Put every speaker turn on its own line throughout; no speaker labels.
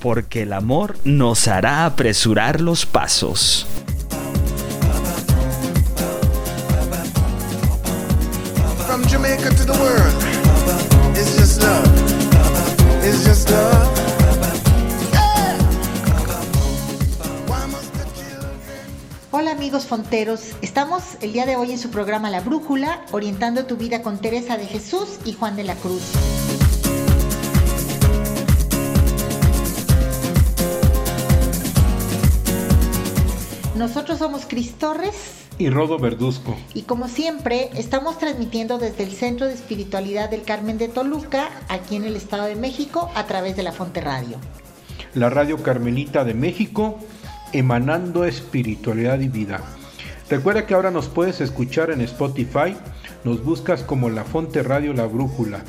Porque el amor nos hará apresurar los pasos.
From Jamaica to the world, it's just love. It's just love. Yeah. Why must the children
Hola amigos fonteros, estamos el día de hoy en su programa La Brújula, orientando tu vida con Teresa de Jesús y Juan de la Cruz. Nosotros somos Cris Torres
y Rodo Verduzco.
y como siempre estamos transmitiendo desde el Centro de Espiritualidad del Carmen de Toluca, aquí en el Estado de México, a través de la Fonte Radio.
la Radio Carmelita de México, emanando espiritualidad y vida. Recuerda que ahora nos puedes escuchar en Spotify, nos buscas como La Fonte Radio La Brújula,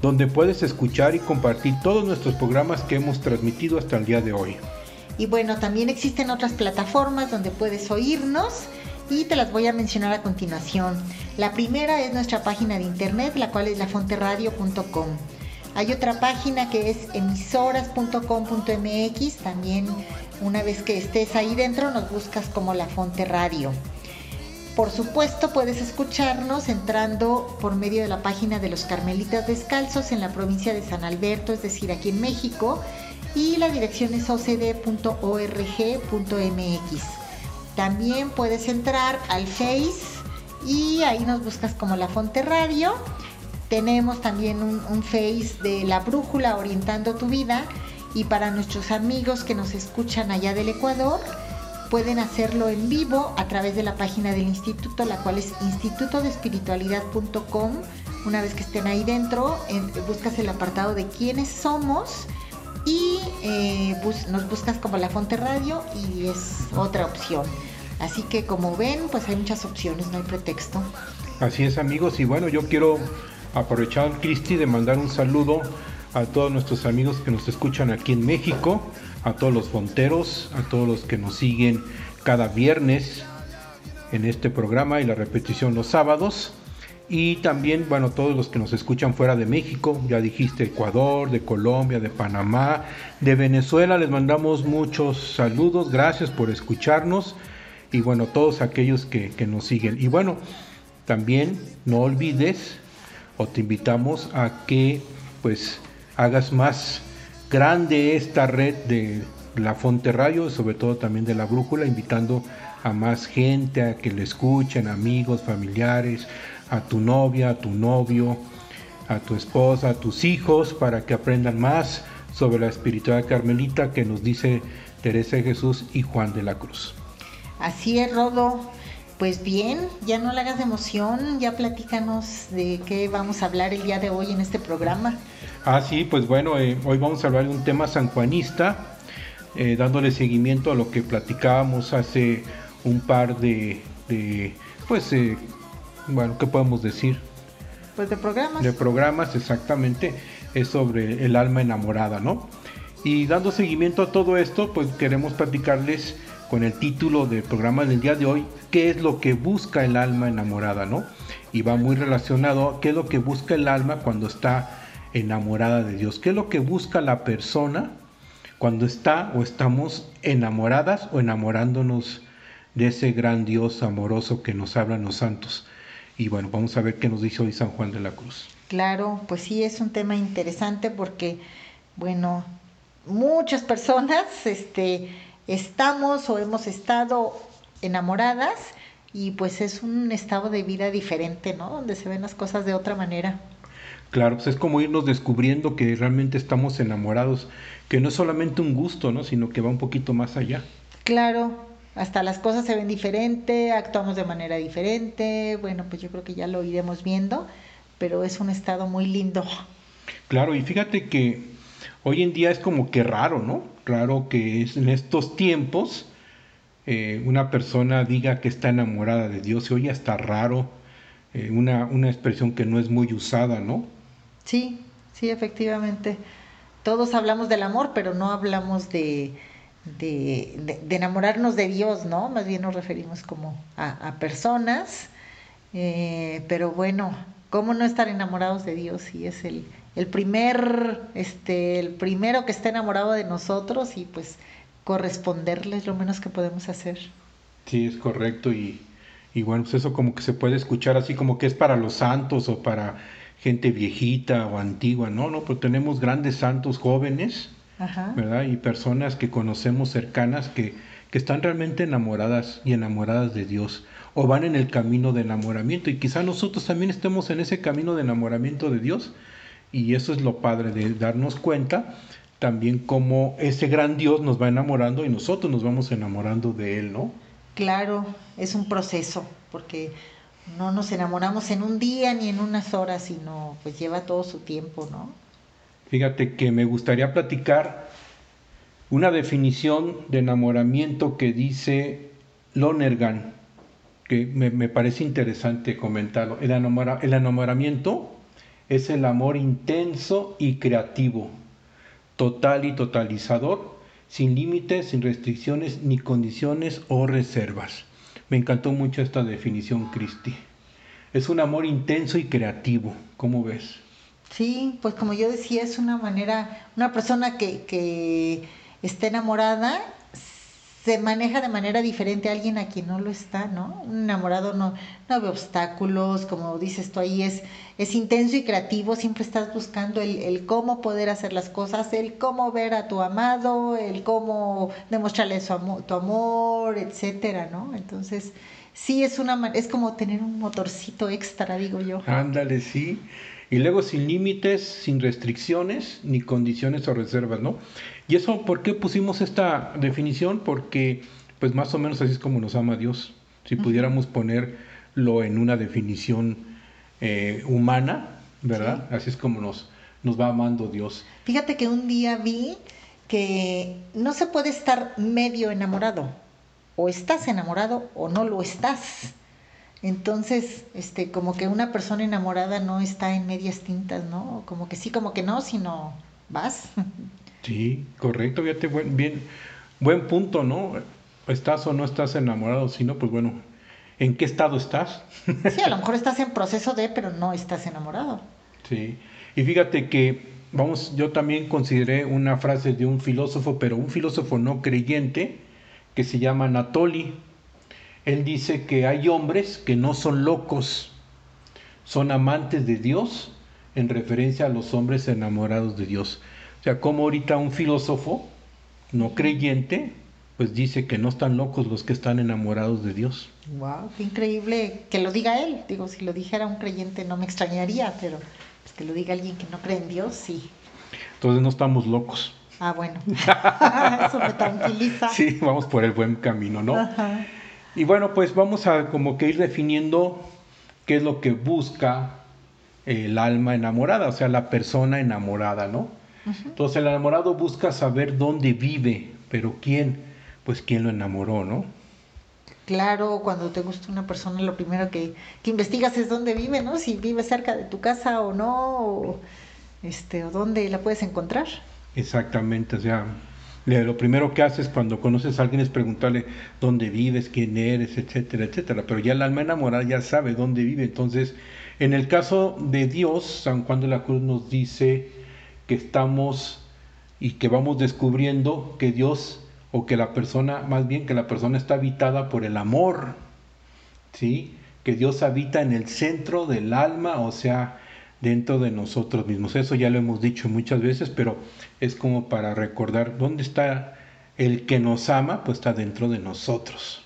donde puedes escuchar y compartir todos nuestros programas que hemos transmitido hasta el día de hoy.
Y bueno, también existen otras plataformas donde puedes oírnos y te las voy a mencionar a continuación. La primera es nuestra página de internet, la cual es lafonteradio.com. Hay otra página que es emisoras.com.mx, también una vez que estés ahí dentro nos buscas como La Fonte Radio. Por supuesto, puedes escucharnos entrando por medio de la página de los Carmelitas Descalzos en la provincia de San Alberto, es decir, aquí en México, y la dirección es ocd.org.mx. También puedes entrar al Face y ahí nos buscas como La Fonte Radio. Tenemos también un, Face de La Brújula Orientando tu Vida y para nuestros amigos que nos escuchan allá del Ecuador, pueden hacerlo en vivo a través de la página del instituto, la cual es institutodespiritualidad.com. Una vez que estén ahí dentro, en- buscas el apartado de quiénes somos y eh, bus- nos buscas como La Fonte Radio y es otra opción. Así que como ven, pues hay muchas opciones, no hay pretexto.
Así es amigos, y bueno, yo quiero aprovechar, Cristi, de mandar un saludo a todos nuestros amigos que nos escuchan aquí en México, a todos los fonteros, a todos los que nos siguen cada viernes en este programa y la repetición los sábados. Y también, bueno, todos los que nos escuchan fuera de México, ya dijiste Ecuador, de Colombia, de Panamá, de Venezuela, les mandamos muchos saludos, gracias por escucharnos y bueno, todos aquellos que, nos siguen. Y bueno, también no olvides o te invitamos a que pues hagas más grande esta red de la Fonte Radio, sobre todo también de la Brújula, invitando a más gente a que le escuchen, amigos, familiares, a tu novia, a tu novio, a tu esposa, a tus hijos, para que aprendan más sobre la espiritualidad carmelita que nos dice Teresa de Jesús y Juan de la Cruz.
Así es, Rodo. Pues bien, ya no le hagas de emoción, ya platícanos de qué vamos a hablar el día de hoy en este programa.
Ah, sí, pues bueno, eh, hoy vamos a hablar de un tema sanjuanista, eh, dándole seguimiento a lo que platicábamos hace un par de, de, pues, eh, bueno, ¿qué podemos decir?
Pues de programas.
De programas, exactamente, es sobre el alma enamorada, ¿no? Y dando seguimiento a todo esto, pues queremos platicarles con el título del programa del día de hoy, qué es lo que busca el alma enamorada, ¿no? Y va muy relacionado a qué es lo que busca el alma cuando está enamorada de Dios, qué es lo que busca la persona cuando está o estamos enamoradas o enamorándonos de ese gran Dios amoroso que nos hablan los santos. Y bueno, vamos a ver qué nos dice hoy San Juan de la Cruz.
Claro, pues sí, es un tema interesante porque, bueno, muchas personas este, estamos o hemos estado enamoradas y pues es un estado de vida diferente, ¿no? Donde se ven las cosas de otra manera.
Claro, pues es como irnos descubriendo que realmente estamos enamorados, que no es solamente un gusto, ¿no? Sino que va un poquito más allá.
Claro, hasta las cosas se ven diferente, actuamos de manera diferente, bueno, pues yo creo que ya lo iremos viendo, pero es un estado muy lindo.
Claro, y fíjate que hoy en día es como que raro, ¿no? Raro que es en estos tiempos eh, una persona diga que está enamorada de Dios. Se oye hasta raro, eh, una, una expresión que no es muy usada, ¿no?
Sí, sí, efectivamente. Todos hablamos del amor, pero no hablamos de, de, de, enamorarnos de Dios, ¿no? Más bien nos referimos como a, a personas. Eh, pero bueno, ¿cómo no estar enamorados de Dios si es el, el primer, este, el primero que está enamorado de nosotros y pues corresponderles lo menos que podemos hacer?
Sí, es correcto y, y bueno, pues eso como que se puede escuchar así como que es para los santos o para gente viejita o antigua, no, no, pero tenemos grandes santos jóvenes,
Ajá.
¿verdad? Y personas que conocemos cercanas que, que están realmente enamoradas y enamoradas de Dios o van en el camino de enamoramiento y quizá nosotros también estemos en ese camino de enamoramiento de Dios y eso es lo padre de darnos cuenta también como ese gran Dios nos va enamorando y nosotros nos vamos enamorando de Él, ¿no?
Claro, es un proceso, porque no nos enamoramos en un día ni en unas horas, sino pues lleva todo su tiempo, ¿no?
Fíjate que me gustaría platicar una definición de enamoramiento que dice Lonergan, que me, parece interesante comentarlo. El, el enamoramiento es el amor intenso y creativo, total y totalizador, sin límites, sin restricciones, ni condiciones o reservas. Me encantó mucho esta definición, Cristi. Es un amor intenso y creativo, ¿cómo ves?
Sí, pues como yo decía, es una manera, una persona que, que está enamorada se maneja de manera diferente a alguien a quien no lo está, ¿no? Un enamorado no, no ve obstáculos, como dices tú ahí, es, es intenso y creativo, siempre estás buscando el, el, cómo poder hacer las cosas, el cómo ver a tu amado, el cómo demostrarle su amor, tu amor, etcétera, ¿no? Entonces, sí es una es como tener un motorcito extra, digo yo.
Ándale, sí. Y luego sin límites, sin restricciones, ni condiciones o reservas, ¿no? Y eso, ¿por qué pusimos esta definición? Porque, pues más o menos así es como nos ama Dios. Si pudiéramos ponerlo en una definición eh, humana, ¿verdad? Sí. Así es como nos, nos va amando Dios.
Fíjate que un día vi que no se puede estar medio enamorado. O estás enamorado o no lo estás. Entonces, este, como que una persona enamorada no está en medias tintas, ¿no? Como que sí, como que no, sino vas.
Sí, correcto, fíjate, buen, bien, buen punto, ¿no? Estás o no estás enamorado, sino, pues bueno, ¿en qué estado estás?
Sí, a lo mejor estás en proceso de, pero no estás enamorado.
Sí, y fíjate que, vamos, yo también consideré una frase de un filósofo, pero un filósofo no creyente, que se llama Anatoli él dice que hay hombres que no son locos, son amantes de Dios en referencia a los hombres enamorados de Dios. O sea, como ahorita un filósofo no creyente, pues dice que no están locos los que están enamorados de Dios.
Wow, qué increíble que lo diga él. Digo, si lo dijera un creyente no me extrañaría, pero pues, que lo diga alguien que no cree en Dios, sí.
Entonces no estamos locos.
Ah, bueno. Eso me tranquiliza.
Sí, vamos por el buen camino, ¿no?
Ajá.
Y bueno, pues vamos a como que ir definiendo qué es lo que busca el alma enamorada, o sea, la persona enamorada, ¿no? Uh -huh. Entonces el enamorado busca saber dónde vive, pero quién, pues quién lo enamoró, ¿no?
Claro, cuando te gusta una persona, lo primero que, que investigas es dónde vive, ¿no? Si vive cerca de tu casa o no, o, este, o dónde la puedes encontrar.
Exactamente, o sea, lo primero que haces cuando conoces a alguien es preguntarle dónde vives, quién eres, etcétera, etcétera. Pero ya el alma enamorada ya sabe dónde vive. Entonces, en el caso de Dios, San Juan de la Cruz nos dice que estamos y que vamos descubriendo que Dios o que la persona, más bien que la persona está habitada por el amor, ¿sí? Que Dios habita en el centro del alma, o sea, dentro de nosotros mismos. Eso ya lo hemos dicho muchas veces, pero es como para recordar dónde está el que nos ama, pues está dentro de nosotros.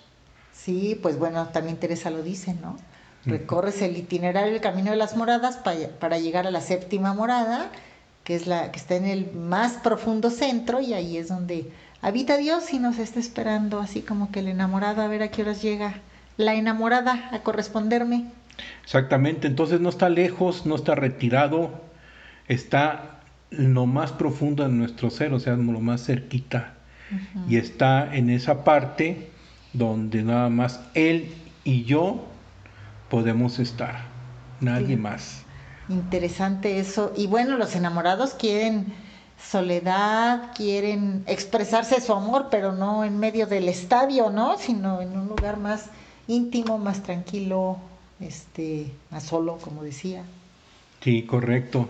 Sí, pues bueno, también Teresa lo dice, ¿no? Recorres el itinerario, el camino de las moradas para, para llegar a la séptima morada, que es la que está en el más profundo centro, y ahí es donde habita Dios y nos está esperando, así como que el enamorado a ver a qué horas llega la enamorada a corresponderme.
Exactamente, entonces no está lejos, no está retirado, está lo más profundo de nuestro ser, o sea, lo más cerquita. Y está en esa parte donde nada más Él y yo podemos estar, nadie más.
Interesante eso. Y bueno, los enamorados quieren soledad, quieren expresarse su amor, pero no en medio del estadio, ¿no? Sino en un lugar más íntimo, más tranquilo, este, más solo, como decía.
Sí, correcto.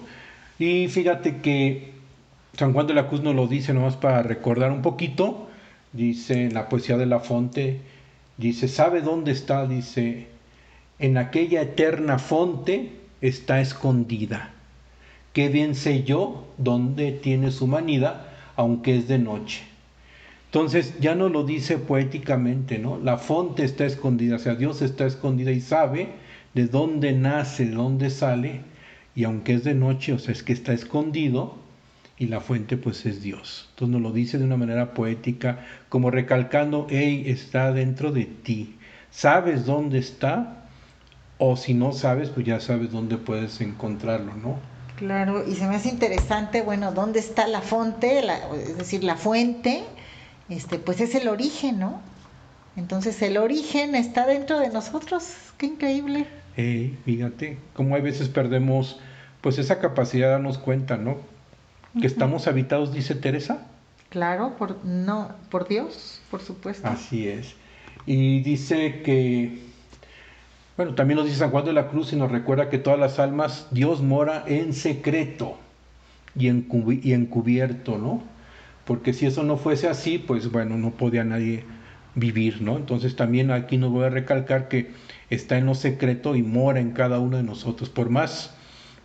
Y fíjate que San Juan de la Cruz nos lo dice nomás para recordar un poquito. Dice en la poesía de la Fonte, dice, ¿sabe dónde está? Dice, en aquella eterna fonte está escondida. Qué bien sé yo dónde tiene su manida, aunque es de noche. Entonces ya no lo dice poéticamente, ¿no? La fonte está escondida, o sea, Dios está escondida y sabe de dónde nace, de dónde sale, y aunque es de noche, o sea, es que está escondido, y la fuente pues es Dios. Entonces nos lo dice de una manera poética, como recalcando, hey, está dentro de ti. ¿Sabes dónde está? O si no sabes, pues ya sabes dónde puedes encontrarlo, ¿no?
Claro, y se me hace interesante, bueno, ¿dónde está la fuente? es decir, la fuente, este, pues es el origen, ¿no? Entonces el origen está dentro de nosotros, qué increíble.
Eh, fíjate, como hay veces perdemos pues esa capacidad de darnos cuenta, ¿no? Que estamos habitados, dice Teresa.
Claro, por, no, por Dios, por supuesto.
Así es. Y dice que bueno, también nos dice San Juan de la Cruz y nos recuerda que todas las almas Dios mora en secreto y, y encubierto, ¿no? Porque si eso no fuese así, pues bueno, no podía nadie vivir, ¿no? Entonces también aquí nos voy a recalcar que está en lo secreto y mora en cada uno de nosotros. Por más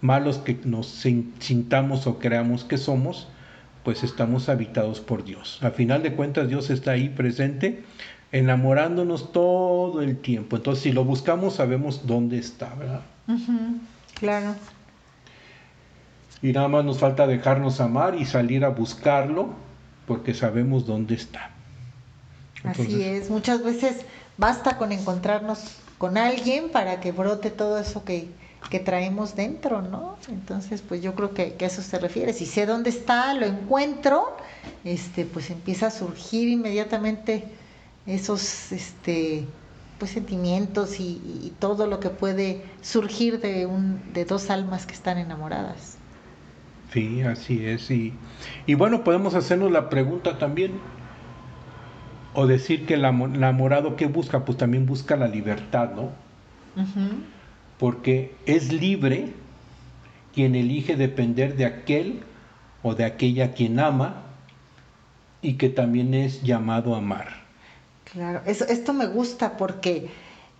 malos que nos sintamos o creamos que somos, pues estamos habitados por Dios. A final de cuentas Dios está ahí presente enamorándonos todo el tiempo. Entonces, si lo buscamos, sabemos dónde está, ¿verdad?
claro.
Y nada más nos falta dejarnos amar y salir a buscarlo, porque sabemos dónde está.
Así es, muchas veces basta con encontrarnos con alguien para que brote todo eso que, que traemos dentro, ¿no? Entonces, pues yo creo que, que, a eso se refiere. Si sé dónde está, lo encuentro, este, pues empieza a surgir inmediatamente esos este, pues, sentimientos y, todo lo que puede surgir de, un, de dos almas que están enamoradas.
Sí, así es. Y, y bueno, podemos hacernos la pregunta también, o decir que el enamorado que busca, pues también busca la libertad, ¿no? Porque es libre quien elige depender de aquel o de aquella quien ama y que también es llamado a amar.
Claro, eso, esto me gusta porque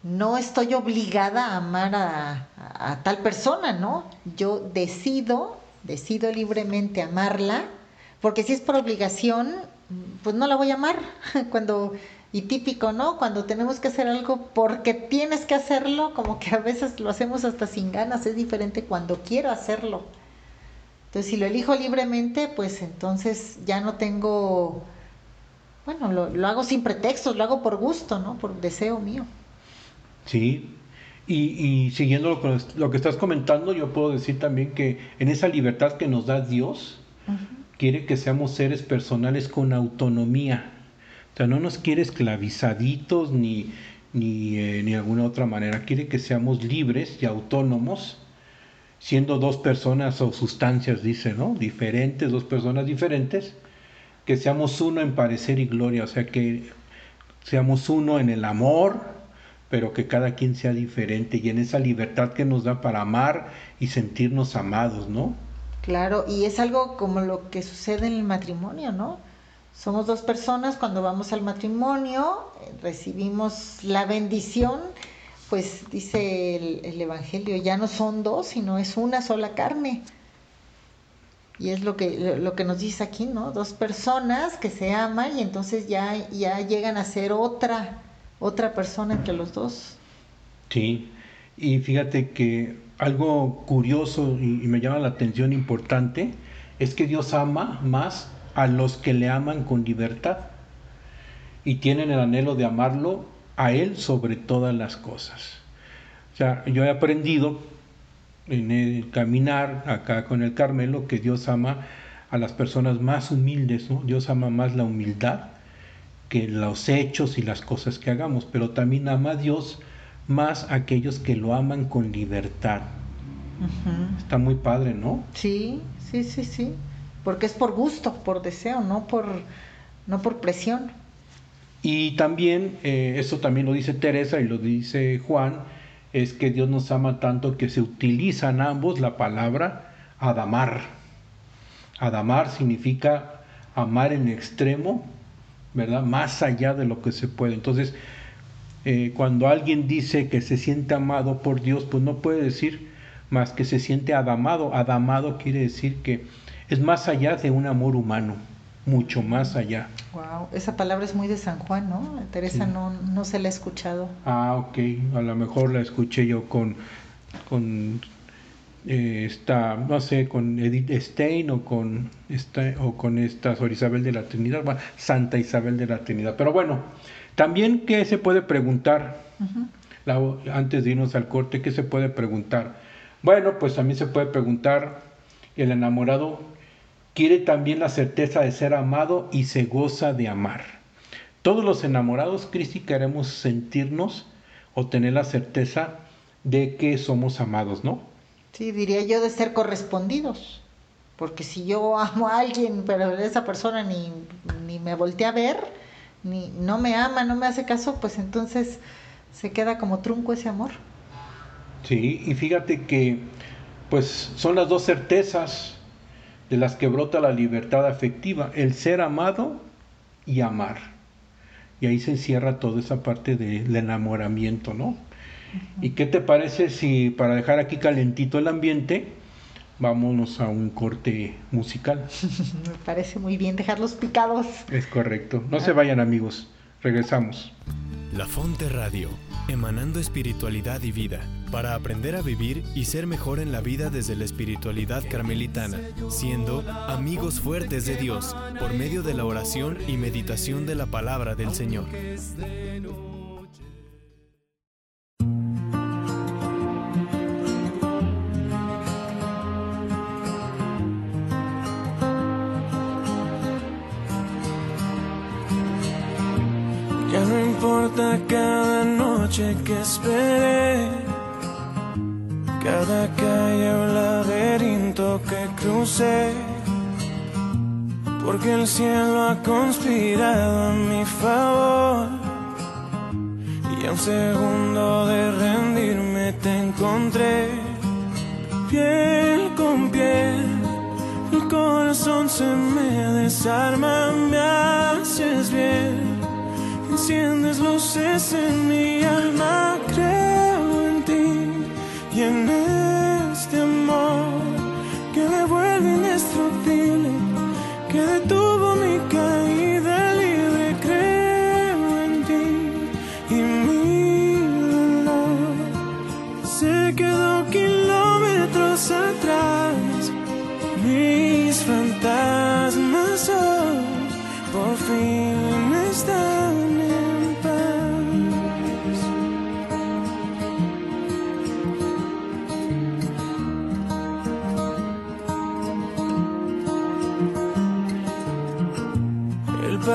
no estoy obligada a amar a, tal persona, ¿no? Yo decido, decido libremente amarla, porque si es por obligación, pues no la voy a amar. Cuando, y típico, ¿no? Cuando tenemos que hacer algo porque tienes que hacerlo, como que a veces lo hacemos hasta sin ganas, es diferente cuando quiero hacerlo. Entonces, si lo elijo libremente, pues entonces ya no tengo bueno, lo, hago sin pretextos, lo hago por gusto, ¿no? Por deseo mío.
Sí, y, siguiendo lo que, lo que, estás comentando, yo puedo decir también que en esa libertad que nos da Dios, quiere que seamos seres personales con autonomía. O sea, no nos quiere esclavizaditos ni, ni, eh, ni alguna otra manera. Quiere que seamos libres y autónomos, siendo dos personas o sustancias, dice, ¿no? Diferentes, dos personas diferentes, que seamos uno en parecer y gloria, o sea, que seamos uno en el amor, pero que cada quien sea diferente y en esa libertad que nos da para amar y sentirnos amados, ¿no?
Claro, y es algo como lo que sucede en el matrimonio, ¿no? Somos dos personas, cuando vamos al matrimonio, eh, recibimos la bendición, pues dice el, el Evangelio, ya no son dos, sino es una sola carne. Y es lo que, lo que nos dice aquí, ¿no? Dos personas que se aman y entonces ya, ya llegan a ser otra, otra persona entre los dos.
Sí, y fíjate que algo curioso y, me llama la atención importante es que Dios ama más a los que le aman con libertad y tienen el anhelo de amarlo a Él sobre todas las cosas. O sea, yo he aprendido en el caminar acá con el Carmelo que Dios ama a las personas más humildes, ¿no? Dios ama más la humildad que los hechos y las cosas que hagamos, pero también ama a Dios más aquellos que lo aman con libertad. Está muy padre, ¿no?
Sí, sí, sí, sí. Porque es por gusto, por deseo, no por, no por presión.
Y también, eh, eso también lo dice Teresa y lo dice Juan, es que Dios nos ama tanto que se utilizan ambos la palabra adamar. Adamar significa amar en extremo, ¿verdad? Más allá de lo que se puede. Entonces, eh, cuando alguien dice que se siente amado por Dios, pues no puede decir más que se siente adamado. Adamado quiere decir que es más allá de un amor humano mucho más allá.
Wow, esa palabra es muy de San Juan, ¿no? Teresa no, no se la ha escuchado.
Ah, ok, a lo mejor la escuché yo con, con eh, esta, no sé, con Edith Stein o con esta, o con esta Sor Isabel de la Trinidad, Santa Isabel de la Trinidad. Pero bueno, también qué se puede preguntar, antes de irnos al corte, ¿qué se puede preguntar? Bueno, pues también se puede preguntar el enamorado quiere también la certeza de ser amado y se goza de amar. Todos los enamorados, Cristi, queremos sentirnos o tener la certeza de que somos amados, ¿no?
Sí, diría yo de ser correspondidos. Porque si yo amo a alguien, pero esa persona ni, ni me voltea a ver, ni no me ama, no me hace caso, pues entonces se queda como trunco ese amor.
Sí, y fíjate que pues son las dos certezas de las que brota la libertad afectiva, el ser amado y amar. Y ahí se encierra toda esa parte del enamoramiento, ¿no? ¿Y qué te parece si para dejar aquí calentito el ambiente, vámonos a un corte musical?
Me parece muy bien dejarlos picados.
Es correcto. No se vayan amigos. Regresamos.
La Fonte Radio, emanando espiritualidad y vida, para aprender a vivir y ser mejor en la vida desde la espiritualidad carmelitana, siendo amigos fuertes de Dios por medio de la oración y meditación de la palabra del Señor.
Cada noche que esperé, cada calle o laberinto que crucé, porque el cielo ha conspirado a mi favor. Y a un segundo de rendirme te encontré, piel con piel. El corazón se me desarma, me haces bien enciendes luces en mi alma, creo en ti y en este amor que me vuelve indestructible, que detuvo mi caída libre, creo en ti y mi dolor se quedó kilómetros atrás, mis fantasmas hoy por fin están.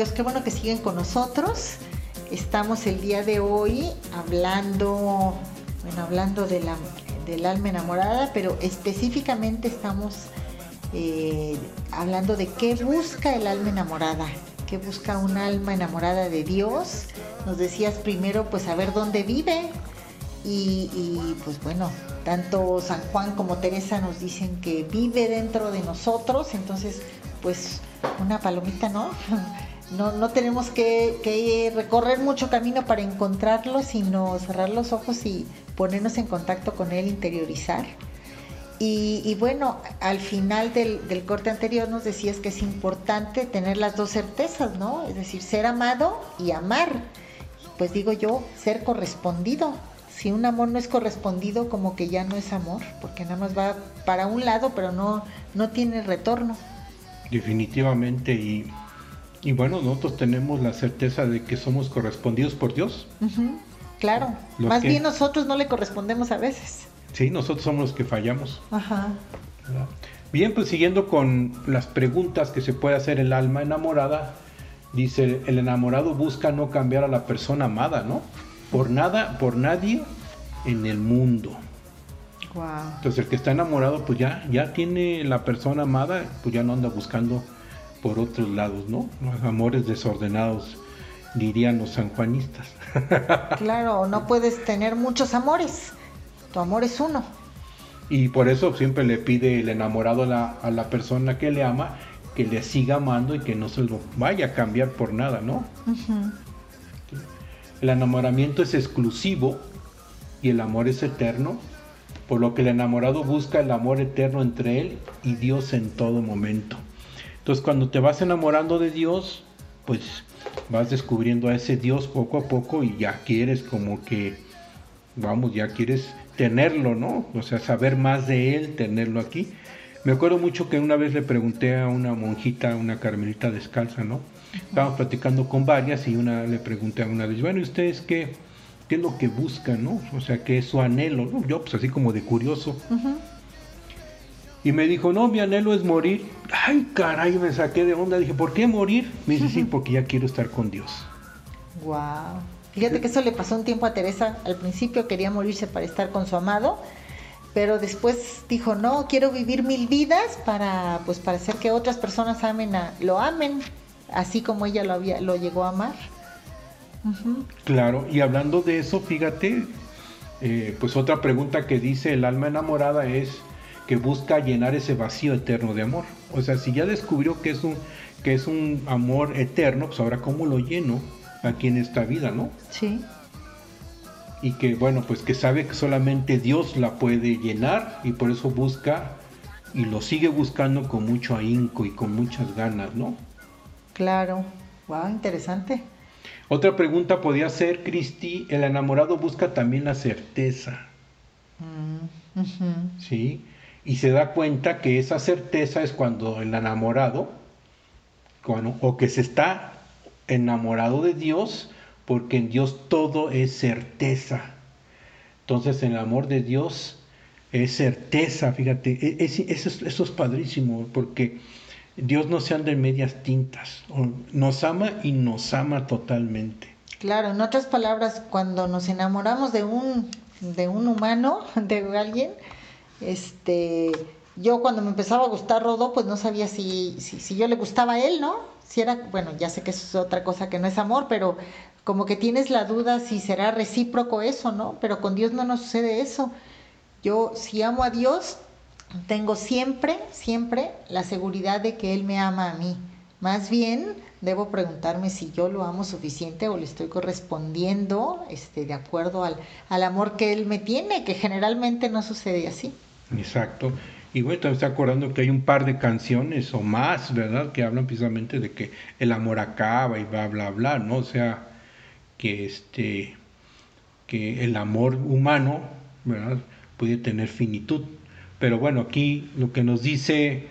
Amigos, qué bueno que siguen con nosotros. Estamos el día de hoy hablando, bueno, hablando de la, del alma enamorada, pero específicamente estamos eh, hablando de qué busca el alma enamorada, qué busca un alma enamorada de Dios. Nos decías primero, pues saber dónde vive y, pues bueno, tanto San Juan como Teresa nos dicen que vive dentro de nosotros, entonces pues una palomita, ¿no? No, no tenemos que, recorrer mucho camino para encontrarlo, sino cerrar los ojos y ponernos en contacto con él, interiorizar. Y, y bueno, al final del, del, corte anterior nos decías que es importante tener las dos certezas, ¿no? Es decir, ser amado y amar. Pues digo yo, ser correspondido. Si un amor no es correspondido, como que ya no es amor, porque nada más va para un lado, pero no, no tiene retorno.
Definitivamente, y, y, bueno, nosotros tenemos la certeza de que somos correspondidos por Dios.
Uh -huh, claro, los más que, bien nosotros no le correspondemos a veces.
Sí, nosotros somos los que fallamos.
Ajá.
Bien, pues siguiendo con las preguntas que se puede hacer el alma enamorada, dice, el enamorado busca no cambiar a la persona amada, ¿no? Por nada, por nadie en el mundo.
Wow.
Entonces el que está enamorado, pues ya, ya tiene la persona amada, pues ya no anda buscando por otros lados, ¿no? Los amores desordenados, dirían los sanjuanistas.
claro, no puedes tener muchos amores, tu amor es uno.
Y por eso siempre le pide el enamorado a la, a la persona que le ama que le siga amando y que no se lo vaya a cambiar por nada, ¿no?
Uh -huh.
El enamoramiento es exclusivo y el amor es eterno por lo que el enamorado busca el amor eterno entre él y Dios en todo momento. Entonces cuando te vas enamorando de Dios, pues vas descubriendo a ese Dios poco a poco y ya quieres como que, vamos, ya quieres tenerlo, ¿no? O sea, saber más de él, tenerlo aquí. Me acuerdo mucho que una vez le pregunté a una monjita, una carmelita descalza, ¿no? Estábamos platicando con varias y una le pregunté a una de bueno, ¿y ustedes qué? qué es lo que buscan, ¿no? O sea, qué es su anhelo. Yo, pues así como de curioso. Y me dijo, no, mi anhelo es morir. Ay, caray, me saqué de onda. Dije, ¿por qué morir? Me dice, sí, porque ya quiero estar con Dios.
Wow. Fíjate que eso le pasó un tiempo a Teresa. Al principio quería morirse para estar con su amado, pero después dijo, no, quiero vivir mil vidas para, pues, para hacer que otras personas amen a, lo amen, así como ella lo, había, lo llegó a amar.
Uh -huh. Claro, y hablando de eso, fíjate, eh, pues otra pregunta que dice el alma enamorada es que busca llenar ese vacío eterno de amor. O sea, si ya descubrió que es un, que es un amor eterno, pues ahora cómo lo lleno aquí en esta vida, ¿no?
Sí.
Y que bueno, pues que sabe que solamente Dios la puede llenar y por eso busca y lo sigue buscando con mucho ahínco y con muchas ganas, ¿no?
Claro. Wow, interesante.
Otra pregunta podría ser, Cristi, el enamorado busca también la certeza.
Mm.
¿Sí? Y se da cuenta que esa certeza es cuando el enamorado, o que se está enamorado de Dios, porque en Dios todo es certeza. Entonces el amor de Dios es certeza, fíjate, eso, eso es padrísimo, porque Dios no se anda en medias tintas, nos ama y nos ama totalmente.
Claro, en otras palabras, cuando nos enamoramos de un, de un humano, de alguien, este, yo cuando me empezaba a gustar Rodó, pues no sabía si, si, si yo le gustaba a él, ¿no? Si era, bueno, ya sé que eso es otra cosa que no es amor, pero como que tienes la duda si será recíproco eso, ¿no? Pero con Dios no nos sucede eso. Yo, si amo a Dios, tengo siempre, siempre la seguridad de que Él me ama a mí. Más bien, debo preguntarme si yo lo amo suficiente o le estoy correspondiendo este, de acuerdo al, al amor que Él me tiene, que generalmente no sucede así.
Exacto. Y bueno, también está acordando que hay un par de canciones o más, ¿verdad? Que hablan precisamente de que el amor acaba y bla, bla, bla, ¿no? O sea, que este, que el amor humano, ¿verdad? Puede tener finitud. Pero bueno, aquí lo que nos dice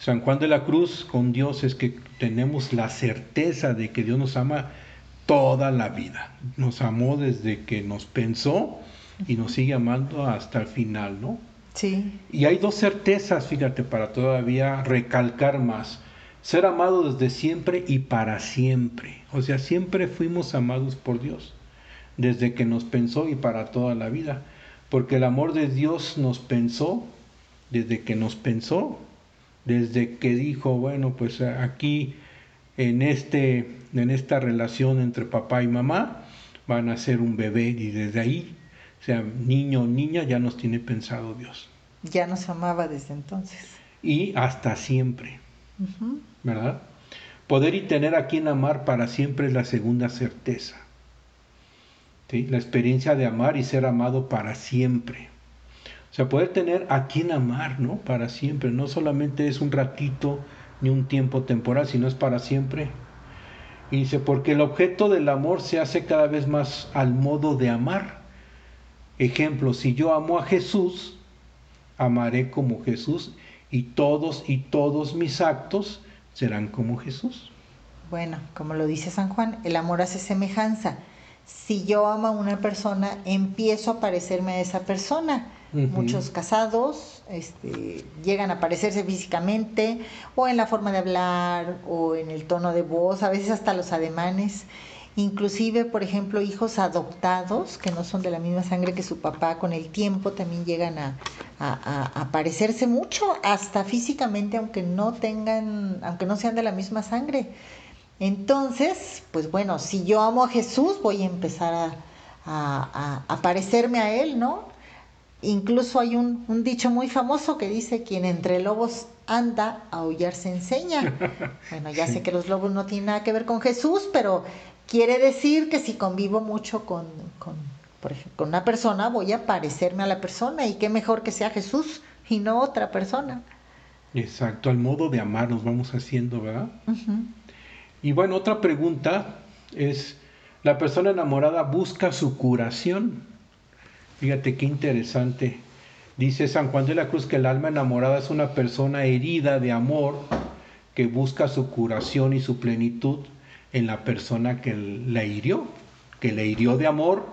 San Juan de la Cruz con Dios es que tenemos la certeza de que Dios nos ama toda la vida. Nos amó desde que nos pensó y nos sigue amando hasta el final, ¿no? Y hay dos certezas, fíjate, para todavía recalcar más. Ser amado desde siempre y para siempre. O sea, siempre fuimos amados por Dios, desde que nos pensó y para toda la vida. Porque el amor de Dios nos pensó, desde que nos pensó, desde que dijo, bueno, pues aquí en, este, en esta relación entre papá y mamá van a ser un bebé y desde ahí sea niño o niña, ya nos tiene pensado Dios.
Ya nos amaba desde entonces.
Y hasta siempre, ¿verdad? Poder y tener a quien amar para siempre es la segunda certeza. ¿sí? La experiencia de amar y ser amado para siempre. O sea, poder tener a quien amar, ¿no? Para siempre. No solamente es un ratito ni un tiempo temporal, sino es para siempre. Y dice, porque el objeto del amor se hace cada vez más al modo de amar. Ejemplo, si yo amo a Jesús, amaré como Jesús y todos y todos mis actos serán como Jesús.
Bueno, como lo dice San Juan, el amor hace semejanza. Si yo amo a una persona, empiezo a parecerme a esa persona. Muchos casados este, llegan a parecerse físicamente o en la forma de hablar o en el tono de voz, a veces hasta los ademanes. Inclusive, por ejemplo, hijos adoptados que no son de la misma sangre que su papá, con el tiempo también llegan a, a, parecerse mucho, hasta físicamente, aunque no tengan, aunque no sean de la misma sangre. Entonces, pues bueno, si yo amo a Jesús, voy a empezar a, a parecerme a Él, ¿no? Incluso hay un, un, dicho muy famoso que dice, quien entre lobos anda, a aullar se enseña. Bueno, ya sé que los lobos no tienen nada que ver con Jesús, pero Quiere decir que si convivo mucho con, por ejemplo, con una persona, voy a parecerme a la persona y qué mejor que sea Jesús y no otra persona.
Exacto, al modo de amar nos vamos haciendo, ¿verdad? Y bueno, otra pregunta es, ¿la persona enamorada busca su curación? Fíjate qué interesante. Dice San Juan de la Cruz que el alma enamorada es una persona herida de amor que busca su curación y su plenitud en la persona que la hirió, que le hirió de amor,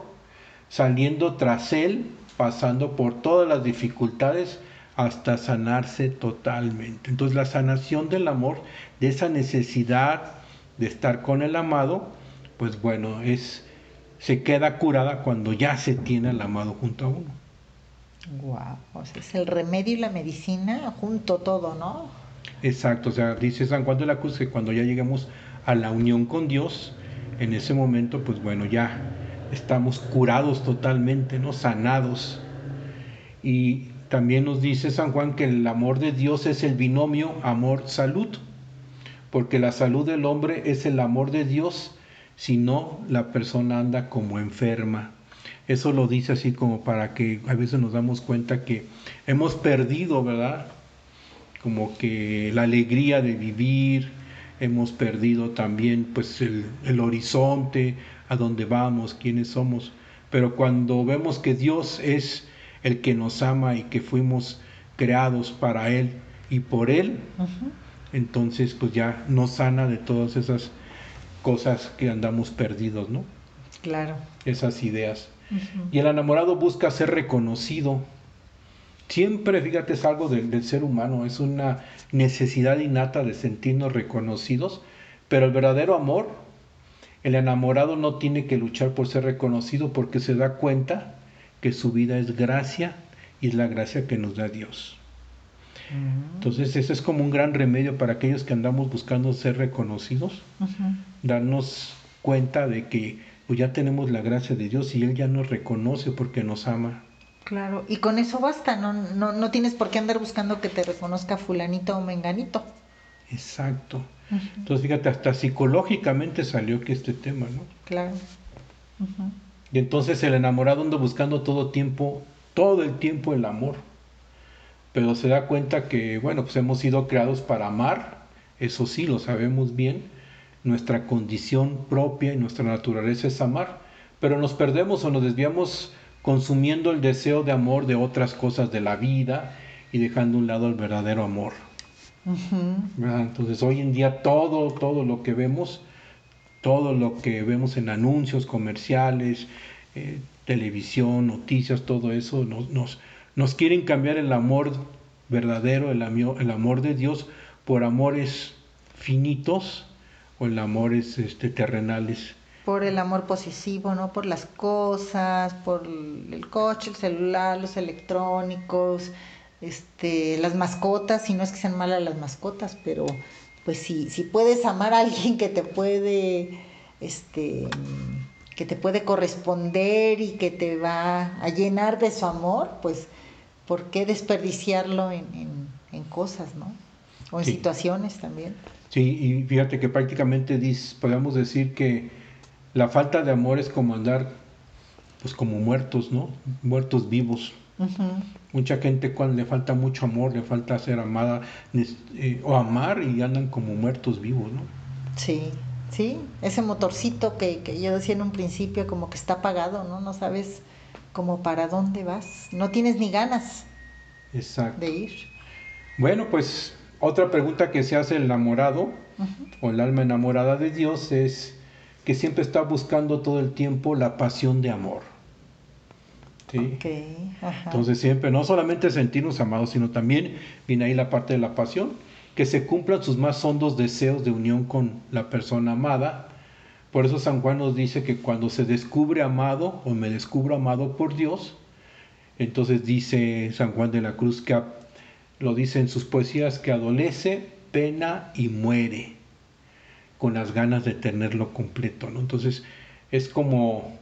saliendo tras él, pasando por todas las dificultades hasta sanarse totalmente. Entonces la sanación del amor, de esa necesidad de estar con el amado, pues bueno, es se queda curada cuando ya se tiene al amado junto a uno.
Wow, o sea, es el remedio y la medicina junto todo, ¿no?
Exacto, o sea, dice San Juan de la Cruz que cuando ya lleguemos a la unión con Dios, en ese momento, pues bueno, ya estamos curados totalmente, ¿no? Sanados. Y también nos dice San Juan que el amor de Dios es el binomio amor-salud, porque la salud del hombre es el amor de Dios, si no, la persona anda como enferma. Eso lo dice así como para que a veces nos damos cuenta que hemos perdido, ¿verdad? Como que la alegría de vivir, hemos perdido también pues el, el horizonte, a dónde vamos, quiénes somos. Pero cuando vemos que Dios es el que nos ama y que fuimos creados para Él y por Él, entonces pues ya nos sana de todas esas cosas que andamos perdidos, ¿no?
Claro.
Esas ideas. Y el enamorado busca ser reconocido. Siempre, fíjate, es algo del ser humano, es una necesidad innata de sentirnos reconocidos, pero el verdadero amor, el enamorado no tiene que luchar por ser reconocido porque se da cuenta que su vida es gracia y es la gracia que nos da Dios. Entonces, eso es como un gran remedio para aquellos que andamos buscando ser reconocidos, darnos cuenta de que pues, ya tenemos la gracia de Dios y Él ya nos reconoce porque nos ama.
Claro, y con eso basta, no, no, no tienes por qué andar buscando que te reconozca fulanito o menganito.
Exacto. Entonces, fíjate, hasta psicológicamente salió que este tema, ¿no?
Claro.
Y entonces el enamorado anda buscando todo tiempo, todo el tiempo el amor. pero se da cuenta que, bueno, pues hemos sido creados para amar, eso sí, lo sabemos bien, nuestra condición propia y nuestra naturaleza es amar, pero nos perdemos o nos desviamos consumiendo el deseo de amor de otras cosas de la vida y dejando a un lado el verdadero amor. Entonces hoy en día todo, todo lo que vemos, todo lo que vemos en anuncios comerciales, eh, televisión, noticias, todo eso, nos, nos, nos, quieren cambiar el amor verdadero, el, el amor de Dios, por amores finitos o el amores este, terrenales.
Por el amor posesivo, ¿no? Por las cosas, por el coche, el celular, los electrónicos, este, las mascotas, y no es que sean malas las mascotas, pero pues si, si puedes amar a alguien que te puede, este, que te puede corresponder y que te va a llenar de su amor, pues ¿por qué desperdiciarlo en, cosas, no? O en situaciones también.
Sí, y fíjate que prácticamente podemos decir que la falta de amor es como andar, pues como muertos, ¿no? Muertos vivos. Mucha gente cuando le falta mucho amor, le falta ser amada eh, o amar y andan como muertos vivos, ¿no?
Sí, sí, ese motorcito que, que, yo decía en un principio como que está apagado, ¿no? No sabes como para dónde vas, no tienes ni ganas
Exacto.
de ir.
Bueno, pues otra pregunta que se hace el enamorado o el alma enamorada de Dios es que siempre está buscando todo el tiempo la pasión de amor. ¿sí? Entonces siempre, no solamente sentirnos amados, sino también viene ahí la parte de la pasión, que se cumplan sus más hondos deseos de unión con la persona amada. Por eso San Juan nos dice que cuando se descubre amado o me descubro amado por Dios, entonces dice San Juan de la Cruz que lo dice en sus poesías que adolece, pena y muere con las ganas de tenerlo completo, ¿no? Entonces es como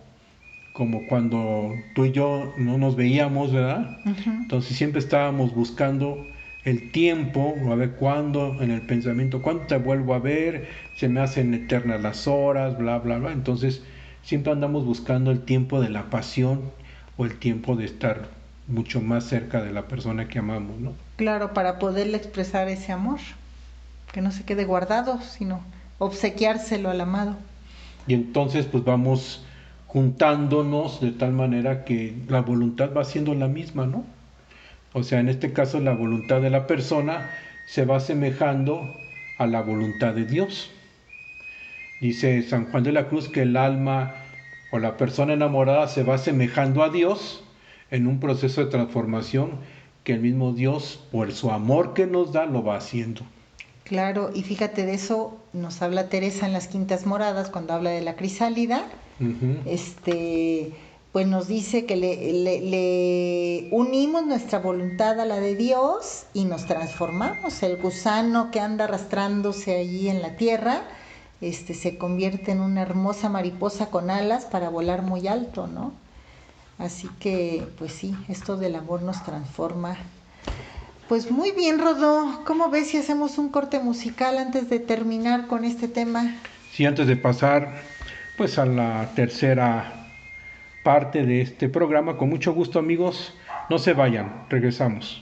como cuando tú y yo no nos veíamos, ¿verdad? Entonces siempre estábamos buscando el tiempo, a ver cuándo en el pensamiento, cuándo te vuelvo a ver, se me hacen eternas las horas, bla, bla, bla. Entonces siempre andamos buscando el tiempo de la pasión o el tiempo de estar mucho más cerca de la persona que amamos, ¿no?
Claro, para poderle expresar ese amor, que no se quede guardado, sino obsequiárselo al amado.
Y entonces pues vamos juntándonos de tal manera que la voluntad va siendo la misma, ¿no? O sea, en este caso la voluntad de la persona se va asemejando a la voluntad de Dios. Dice San Juan de la Cruz que el alma o la persona enamorada se va asemejando a Dios en un proceso de transformación que el mismo Dios, por su amor que nos da, lo va haciendo.
Claro, y fíjate de eso nos habla Teresa en las Quintas Moradas cuando habla de la crisálida. Este, pues nos dice que le, unimos nuestra voluntad a la de Dios y nos transformamos. El gusano que anda arrastrándose allí en la tierra, este, se convierte en una hermosa mariposa con alas para volar muy alto, ¿no? Así que, pues sí, esto del amor nos transforma. Pues muy bien, Rodó. ¿Cómo ves si hacemos un corte musical antes de terminar con este tema?
Sí, antes de pasar, pues a la tercera parte de este programa. Con mucho gusto, amigos. No se vayan, regresamos.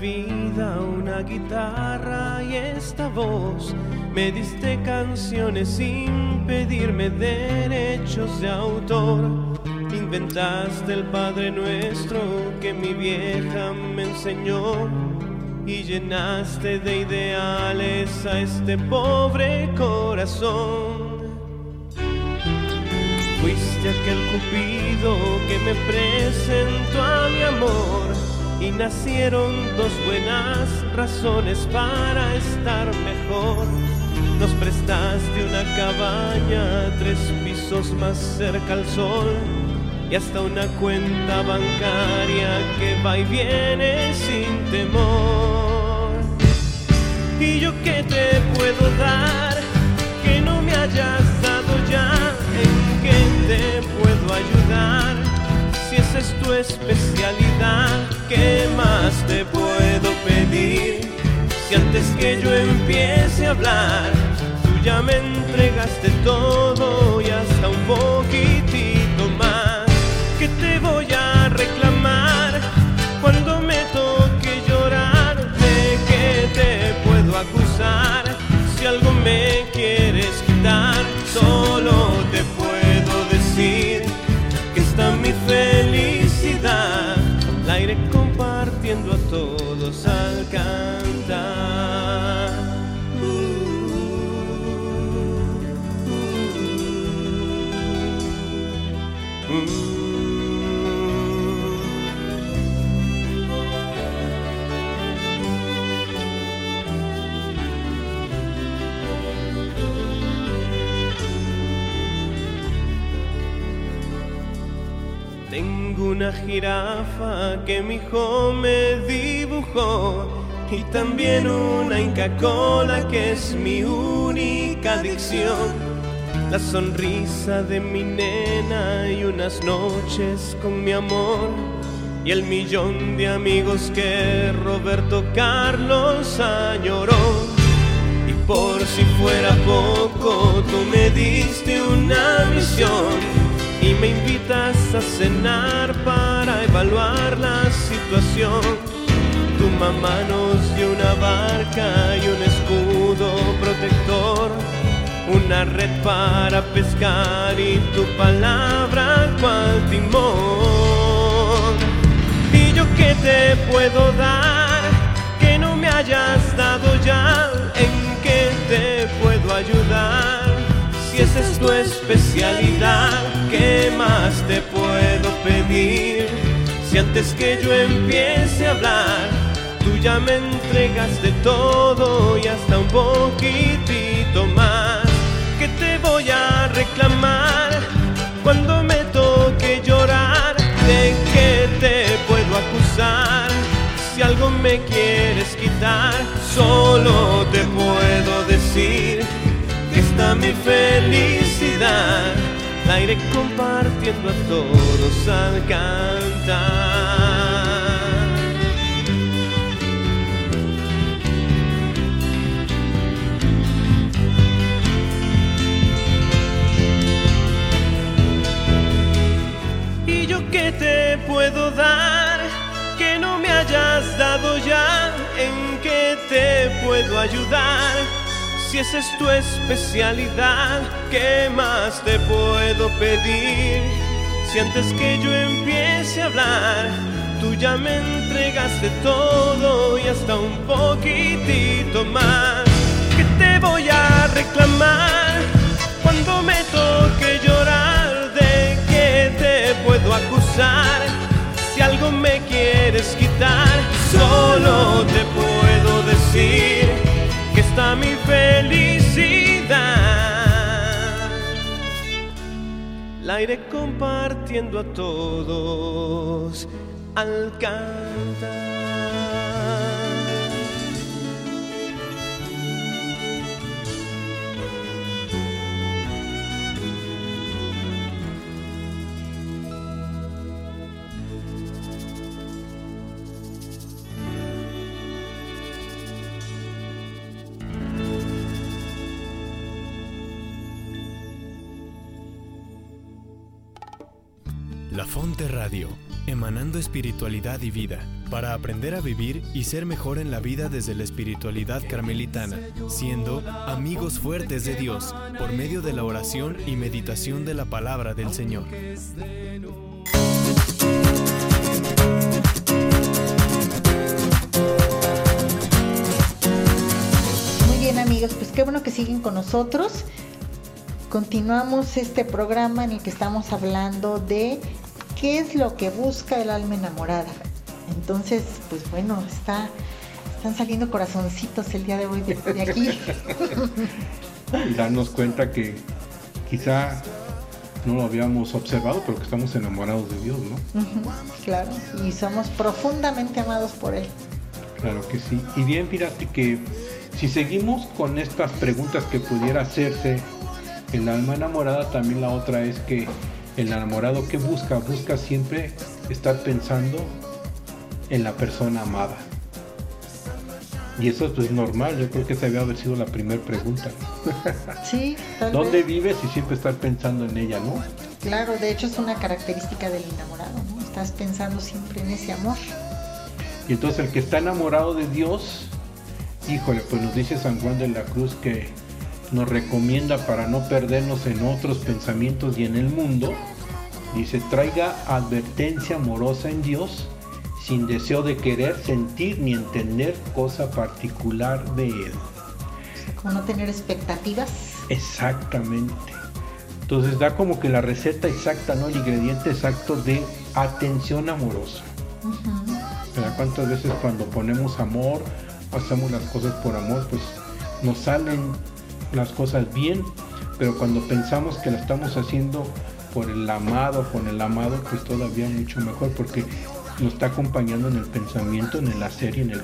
vida una guitarra y esta voz. Me diste canciones sin pedirme derechos de autor. Inventaste el Padre Nuestro que mi vieja me enseñó y llenaste de ideales a este pobre corazón. Fuiste aquel cupido que me presentó a mi amor
y nacieron dos buenas razones para estar mejor. Nos prestaste una cabaña, tres pisos más cerca al sol y hasta una cuenta bancaria que va y viene sin temor. ¿Y yo qué te puedo dar que no me hayas dado ya? ¿En qué te puedo ayudar? Si esa es tu especialidad, ¿qué más te puedo pedir? Si antes que yo empiece a hablar, tú ya me entregaste todo y hasta un poquitito más, ¿qué te voy a reclamar cuando me toque llorar? ¿De qué te puedo acusar? Si algo me quieres quitar, solo una jirafa que mi hijo me dibujó y también una Inca Cola que es mi única adicción. La sonrisa de mi nena y unas noches con mi amor y el millón de amigos que Roberto Carlos añoró. Y por si fuera poco, tú me diste una misión me invitas a cenar para evaluar la situación. Tu mamá nos dio una barca y un escudo protector, una red para pescar y tu palabra cual timón. ¿Y yo qué te puedo dar que no me hayas dado ya? Tu especialidad, ¿qué más te puedo pedir? Si antes que yo empiece a hablar, tú ya me entregaste todo y hasta un poquitito más. ¿Qué te voy a reclamar cuando me toque llorar? ¿De qué te puedo acusar? Si algo me quieres quitar, solo te puedo decir está mi felicidad. La iré compartiendo a todos al cantar. ¿Y yo qué te puedo dar que no me hayas dado ya? ¿En qué te puedo ayudar? Si esa es tu especialidad, ¿qué más te puedo pedir? Si antes que yo empiece a hablar, tú ya me entregaste todo y hasta un poquitito más. ¿Qué te voy a reclamar cuando me toque llorar? ¿De qué te puedo acusar? Si algo me quieres quitar, solo te puedo decir mi felicidad. La iré compartiendo a todos al cantar.
Radio, emanando espiritualidad y vida, para aprender a vivir y ser mejor en la vida desde la espiritualidad carmelitana, siendo amigos fuertes de Dios por medio de la oración y meditación de la palabra del Señor.
Muy bien amigos, pues qué bueno que siguen con nosotros. Continuamos este programa en el que estamos hablando de qué es lo que busca el alma enamorada. Entonces, pues bueno, está, están saliendo corazoncitos el día de hoy de, de aquí.
y darnos cuenta que quizá no lo habíamos observado, pero que estamos enamorados de Dios, ¿no?
Claro, y somos profundamente amados por Él.
Claro que sí. Y bien, fíjate que si seguimos con estas preguntas que pudiera hacerse el alma enamorada, también la otra es que el enamorado que busca, busca siempre estar pensando en la persona amada. Y eso pues, es normal, yo creo que esa debe haber sido la primera pregunta.
Sí, tal
¿Dónde
vez.
vives y siempre estar pensando en ella, no?
Claro, de hecho es una característica del enamorado, ¿no? Estás pensando siempre en ese amor.
Y entonces el que está enamorado de Dios, híjole, pues nos dice San Juan de la Cruz que nos recomienda para no perdernos en otros pensamientos y en el mundo, dice, traiga advertencia amorosa en Dios sin deseo de querer sentir ni entender cosa particular de Él.
Como no tener expectativas.
Exactamente. Entonces da como que la receta exacta, ¿no? El ingrediente exacto de atención amorosa. ¿Verdad? ¿Cuántas veces cuando ponemos amor, hacemos las cosas por amor, pues nos salen las cosas bien, pero cuando pensamos que la estamos haciendo por el amado, con el amado, pues todavía mucho mejor, porque nos está acompañando en el pensamiento, en el hacer y en, el,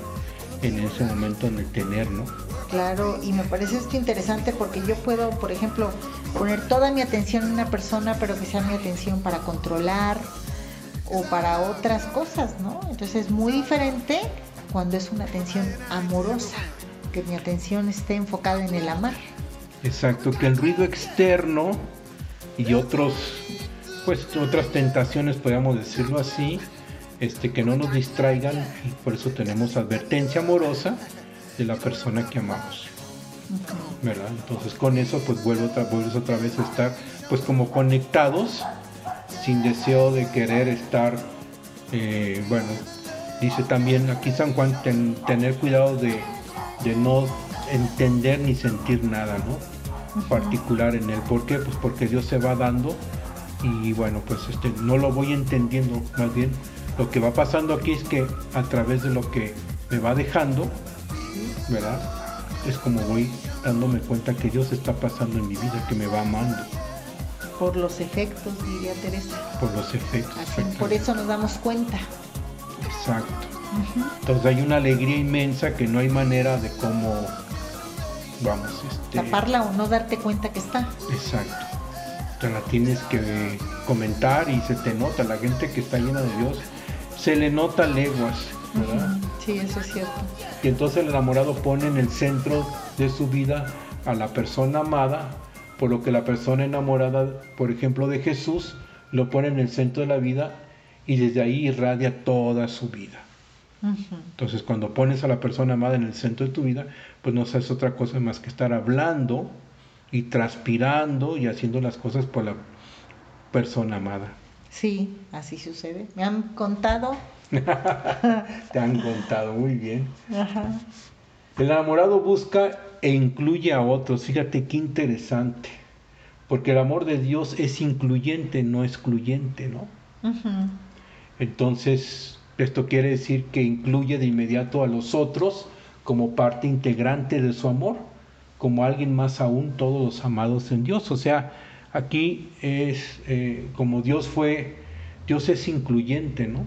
en ese momento en el tener, ¿no?
Claro, y me parece esto interesante porque yo puedo, por ejemplo, poner toda mi atención en una persona, pero que sea mi atención para controlar o para otras cosas, ¿no? Entonces es muy diferente cuando es una atención amorosa, que mi atención esté enfocada en el amar.
Exacto, que el ruido externo y otros, pues otras tentaciones, podríamos decirlo así, este, que no nos distraigan y por eso tenemos advertencia amorosa de la persona que amamos. ¿Verdad? Entonces con eso pues vuelve otra, vuelves otra vez a estar pues como conectados sin deseo de querer estar, eh, bueno, dice también aquí San Juan ten- tener cuidado de, de no entender ni sentir nada, ¿no? Particular en él. ¿Por qué? Pues porque Dios se va dando y bueno, pues este, no lo voy entendiendo, más bien lo que va pasando aquí es que a través de lo que me va dejando, ¿verdad? Es como voy dándome cuenta que Dios está pasando en mi vida, que me va amando
Por los efectos, diría Teresa.
por los efectos.
Así, por eso nos damos cuenta.
Exacto. Entonces hay una alegría inmensa que no hay manera de cómo, vamos, este,
Taparla o no darte cuenta que está.
Exacto. Te la tienes que comentar y se te nota. La gente que está llena de Dios se le nota leguas, ¿verdad?
Sí, eso es cierto.
Y entonces el enamorado pone en el centro de su vida a la persona amada, por lo que la persona enamorada, por ejemplo, de Jesús, lo pone en el centro de la vida y desde ahí irradia toda su vida. Entonces, cuando pones a la persona amada en el centro de tu vida, pues no haces otra cosa más que estar hablando y transpirando y haciendo las cosas por la persona amada.
Sí, así sucede. Me han contado.
Te han contado muy bien.
Ajá.
El enamorado busca e incluye a otros. Fíjate qué interesante. Porque el amor de Dios es incluyente, no excluyente, ¿no? Entonces, esto quiere decir que incluye de inmediato a los otros como parte integrante de su amor, como alguien más aún, todos los amados en Dios. O sea, aquí es eh, como Dios fue, Dios es incluyente, ¿no?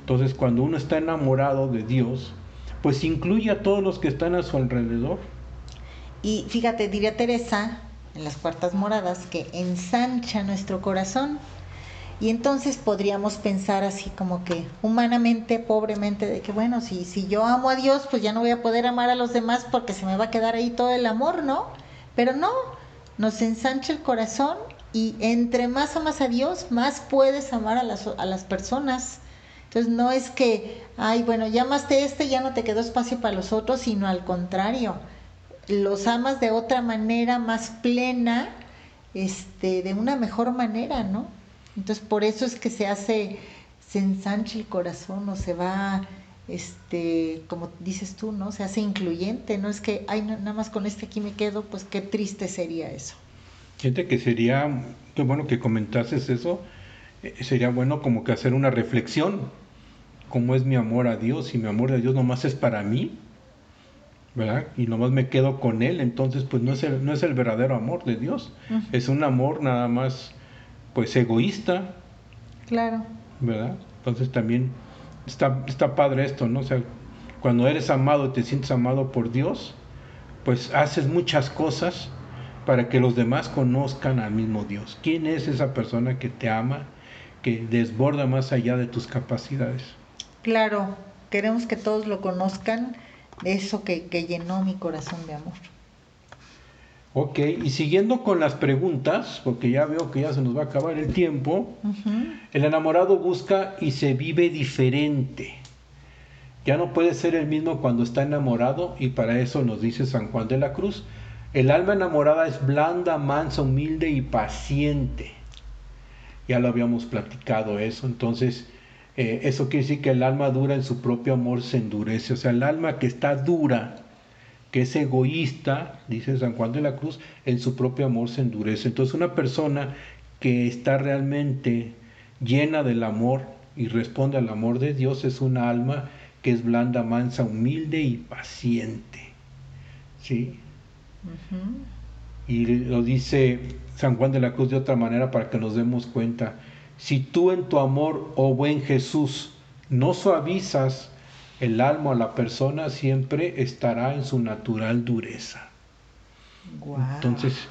Entonces, cuando uno está enamorado de Dios, pues incluye a todos los que están a su alrededor.
Y fíjate, diría Teresa en las cuartas moradas que ensancha nuestro corazón. Y entonces podríamos pensar así como que humanamente, pobremente, de que bueno, si, si yo amo a Dios, pues ya no voy a poder amar a los demás porque se me va a quedar ahí todo el amor, ¿no? Pero no, nos ensancha el corazón y entre más amas a Dios, más puedes amar a las, a las personas. Entonces no es que, ay, bueno, ya amaste este, ya no te quedó espacio para los otros, sino al contrario, los amas de otra manera, más plena, este, de una mejor manera, ¿no? Entonces por eso es que se hace, se ensancha el corazón o se va, este, como dices tú, ¿no? Se hace incluyente, no es que, ay, no, nada más con este aquí me quedo, pues qué triste sería eso.
Siente que sería, qué bueno que comentases eso, eh, sería bueno como que hacer una reflexión cómo es mi amor a Dios y mi amor a Dios nomás es para mí, ¿verdad? Y nomás me quedo con Él, entonces pues no es el, no es el verdadero amor de Dios, es un amor nada más pues egoísta.
Claro.
¿Verdad? Entonces también está, está padre esto, ¿no? O sea, cuando eres amado y te sientes amado por Dios, pues haces muchas cosas para que los demás conozcan al mismo Dios. ¿Quién es esa persona que te ama, que desborda más allá de tus capacidades?
Claro, queremos que todos lo conozcan, eso que, llenó mi corazón de amor.
Ok, y siguiendo con las preguntas, porque ya veo que ya se nos va a acabar el tiempo, el enamorado busca y se vive diferente. Ya no puede ser el mismo cuando está enamorado y para eso nos dice San Juan de la Cruz, el alma enamorada es blanda, mansa, humilde y paciente. Ya lo habíamos platicado eso, entonces eh, eso quiere decir que el alma dura en su propio amor se endurece. O sea, el alma que está dura, que es egoísta, dice San Juan de la Cruz, en su propio amor se endurece. Entonces una persona que está realmente llena del amor y responde al amor de Dios es una alma que es blanda, mansa, humilde y paciente. ¿Sí? Y lo dice San Juan de la Cruz de otra manera para que nos demos cuenta. Si tú en tu amor, oh buen Jesús, no suavizas el alma a la persona, siempre estará en su natural dureza. Entonces,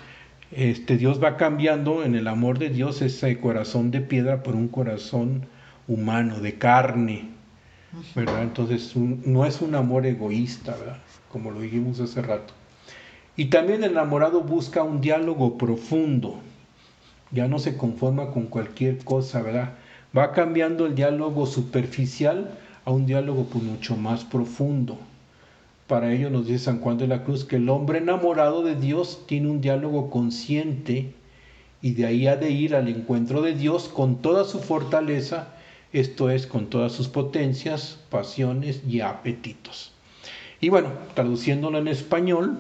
este, Dios va cambiando en el amor de Dios ese corazón de piedra por un corazón humano, de carne, ¿verdad? Entonces, no es un amor egoísta, ¿verdad? Como lo dijimos hace rato. Y también el enamorado busca un diálogo profundo. Ya no se conforma con cualquier cosa, ¿verdad? Va cambiando el diálogo superficial a un diálogo pues, mucho más profundo. Para ello nos dice San Juan de la Cruz que el hombre enamorado de Dios tiene un diálogo consciente y de ahí ha de ir al encuentro de Dios con toda su fortaleza, esto es, con todas sus potencias, pasiones y apetitos. Y bueno, traduciéndolo en español,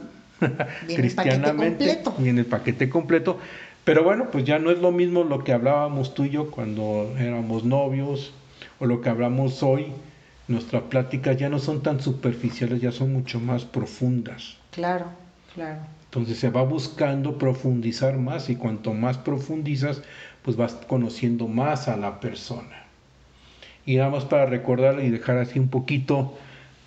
cristianamente, y en el paquete completo. Pero bueno, pues ya no es lo mismo lo que hablábamos tú y yo cuando éramos novios o lo que hablamos hoy. Nuestras pláticas ya no son tan superficiales, ya son mucho más profundas.
Claro, claro.
Entonces se va buscando profundizar más y cuanto más profundizas, pues vas conociendo más a la persona. Y nada más para recordar y dejar así un poquito,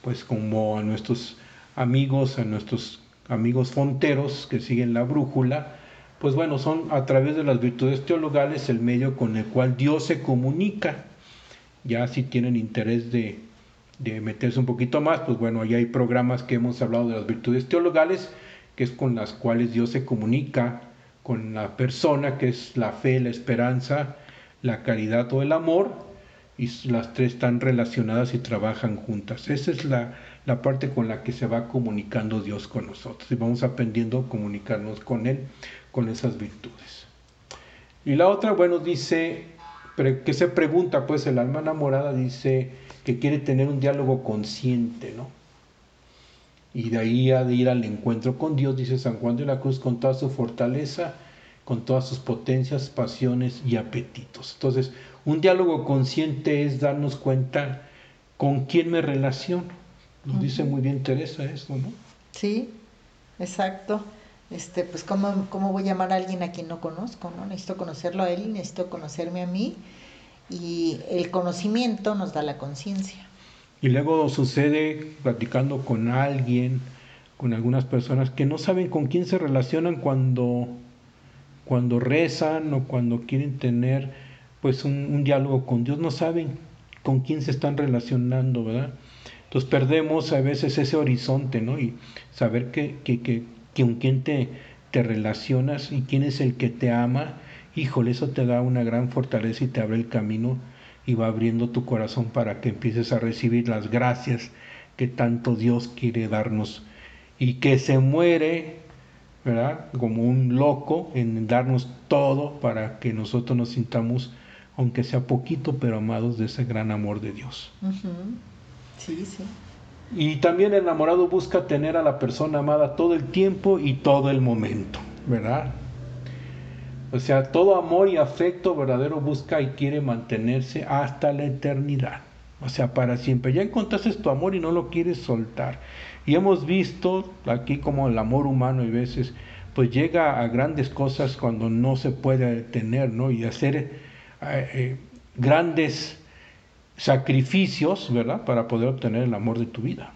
pues como a nuestros amigos, a nuestros amigos fonteros que siguen la brújula, pues bueno, son a través de las virtudes teologales el medio con el cual Dios se comunica. Ya si tienen interés de, de meterse un poquito más, pues bueno, ahí hay programas que hemos hablado de las virtudes teologales, que es con las cuales Dios se comunica con la persona, que es la fe, la esperanza, la caridad o el amor, y las tres están relacionadas y trabajan juntas. Esa es la, la parte con la que se va comunicando Dios con nosotros y vamos aprendiendo a comunicarnos con Él con esas virtudes. Y la otra, bueno, dice, que se pregunta, pues el alma enamorada dice que quiere tener un diálogo consciente, ¿no? Y de ahí ha de ir al encuentro con Dios, dice San Juan de la Cruz, con toda su fortaleza, con todas sus potencias, pasiones y apetitos. Entonces, un diálogo consciente es darnos cuenta con quién me relaciono nos dice muy bien Teresa eso, ¿no?
Sí, exacto. Este, pues ¿cómo, cómo voy a llamar a alguien a quien no conozco, ¿no? Necesito conocerlo a él, necesito conocerme a mí y el conocimiento nos da la conciencia.
Y luego sucede platicando con alguien, con algunas personas que no saben con quién se relacionan cuando, cuando rezan o cuando quieren tener pues un, diálogo con Dios, no saben con quién se están relacionando, ¿verdad? Entonces perdemos a veces ese horizonte, ¿no? Y saber que, que, que, con quién te, te relacionas y quién es el que te ama, híjole, eso te da una gran fortaleza y te abre el camino y va abriendo tu corazón para que empieces a recibir las gracias que tanto Dios quiere darnos y que se muere, ¿verdad? Como un loco en darnos todo para que nosotros nos sintamos, aunque sea poquito, pero amados de ese gran amor de Dios.
Sí, sí.
Y también el enamorado busca tener a la persona amada todo el tiempo y todo el momento, ¿verdad? O sea, todo amor y afecto verdadero busca y quiere mantenerse hasta la eternidad. O sea, para siempre. Ya encontraste tu amor y no lo quieres soltar. Y hemos visto aquí como el amor humano y veces pues llega a grandes cosas cuando no se puede tener, ¿no? Y hacer eh, eh, grandes sacrificios, ¿verdad? Para poder obtener el amor de tu vida.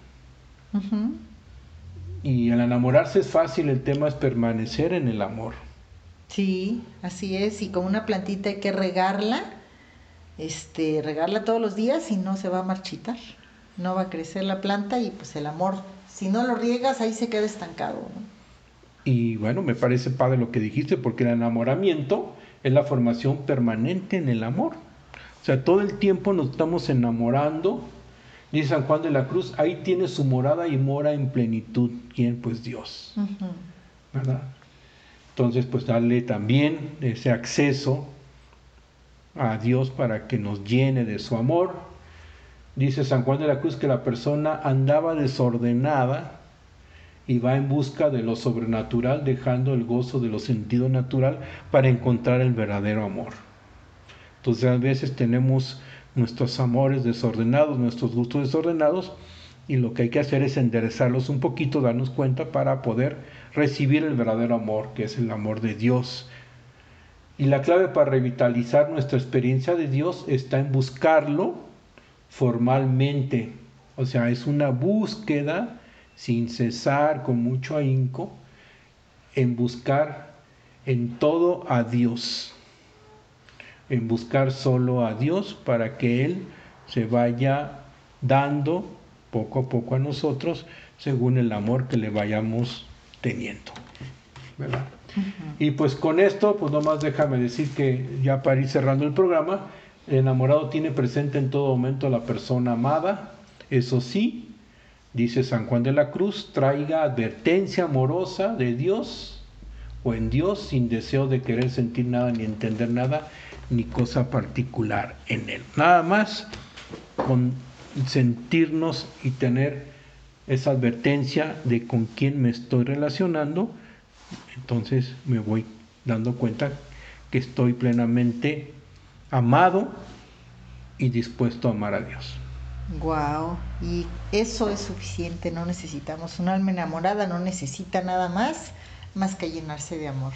Y al enamorarse es fácil, el tema es permanecer en el amor.
Sí, así es, y con una plantita hay que regarla, este, regarla todos los días y no se va a marchitar, no va a crecer la planta y pues el amor, si no lo riegas ahí se queda estancado.
Y bueno, me parece padre lo que dijiste, porque el enamoramiento es la formación permanente en el amor. O sea, todo el tiempo nos estamos enamorando. Dice San Juan de la Cruz, ahí tiene su morada y mora en plenitud. ¿Quién? Pues Dios. ¿Verdad? Entonces, pues darle también ese acceso a Dios para que nos llene de su amor. Dice San Juan de la Cruz que la persona andaba desordenada y va en busca de lo sobrenatural, dejando el gozo de lo sentido natural para encontrar el verdadero amor. Entonces a veces tenemos nuestros amores desordenados, nuestros gustos desordenados, y lo que hay que hacer es enderezarlos un poquito, darnos cuenta para poder recibir el verdadero amor, que es el amor de Dios. Y la clave para revitalizar nuestra experiencia de Dios está en buscarlo formalmente. O sea, es una búsqueda sin cesar, con mucho ahínco, en buscar en todo a Dios. En buscar solo a Dios para que Él se vaya dando poco a poco a nosotros según el amor que le vayamos teniendo. ¿verdad? Y pues con esto, pues nomás déjame decir que ya para ir cerrando el programa, el enamorado tiene presente en todo momento a la persona amada, eso sí, dice San Juan de la Cruz, traiga advertencia amorosa de Dios o en Dios sin deseo de querer sentir nada ni entender nada ni cosa particular en él. Nada más con sentirnos y tener esa advertencia de con quién me estoy relacionando, entonces me voy dando cuenta que estoy plenamente amado y dispuesto a amar a Dios.
Wow, y eso es suficiente, no necesitamos un alma enamorada, no necesita nada más más que llenarse de amor.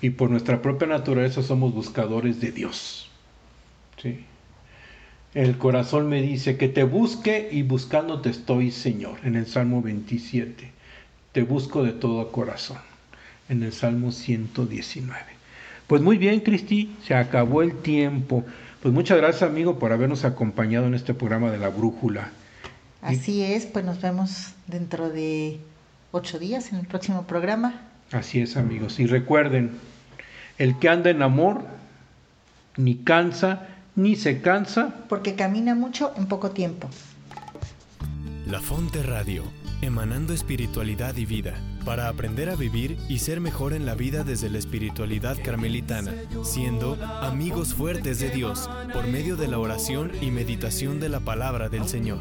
Y por nuestra propia naturaleza somos buscadores de Dios. Sí. El corazón me dice que te busque y buscándote estoy, Señor, en el Salmo 27. Te busco de todo corazón, en el Salmo 119. Pues muy bien, Cristi, se acabó el tiempo. Pues muchas gracias, amigo, por habernos acompañado en este programa de la Brújula.
Así es, pues nos vemos dentro de ocho días en el próximo programa.
Así es, amigos. Y recuerden, el que anda en amor ni cansa ni se cansa.
Porque camina mucho en poco tiempo.
La Fonte Radio, emanando espiritualidad y vida, para aprender a vivir y ser mejor en la vida desde la espiritualidad carmelitana, siendo amigos fuertes de Dios por medio de la oración y meditación de la palabra del Señor.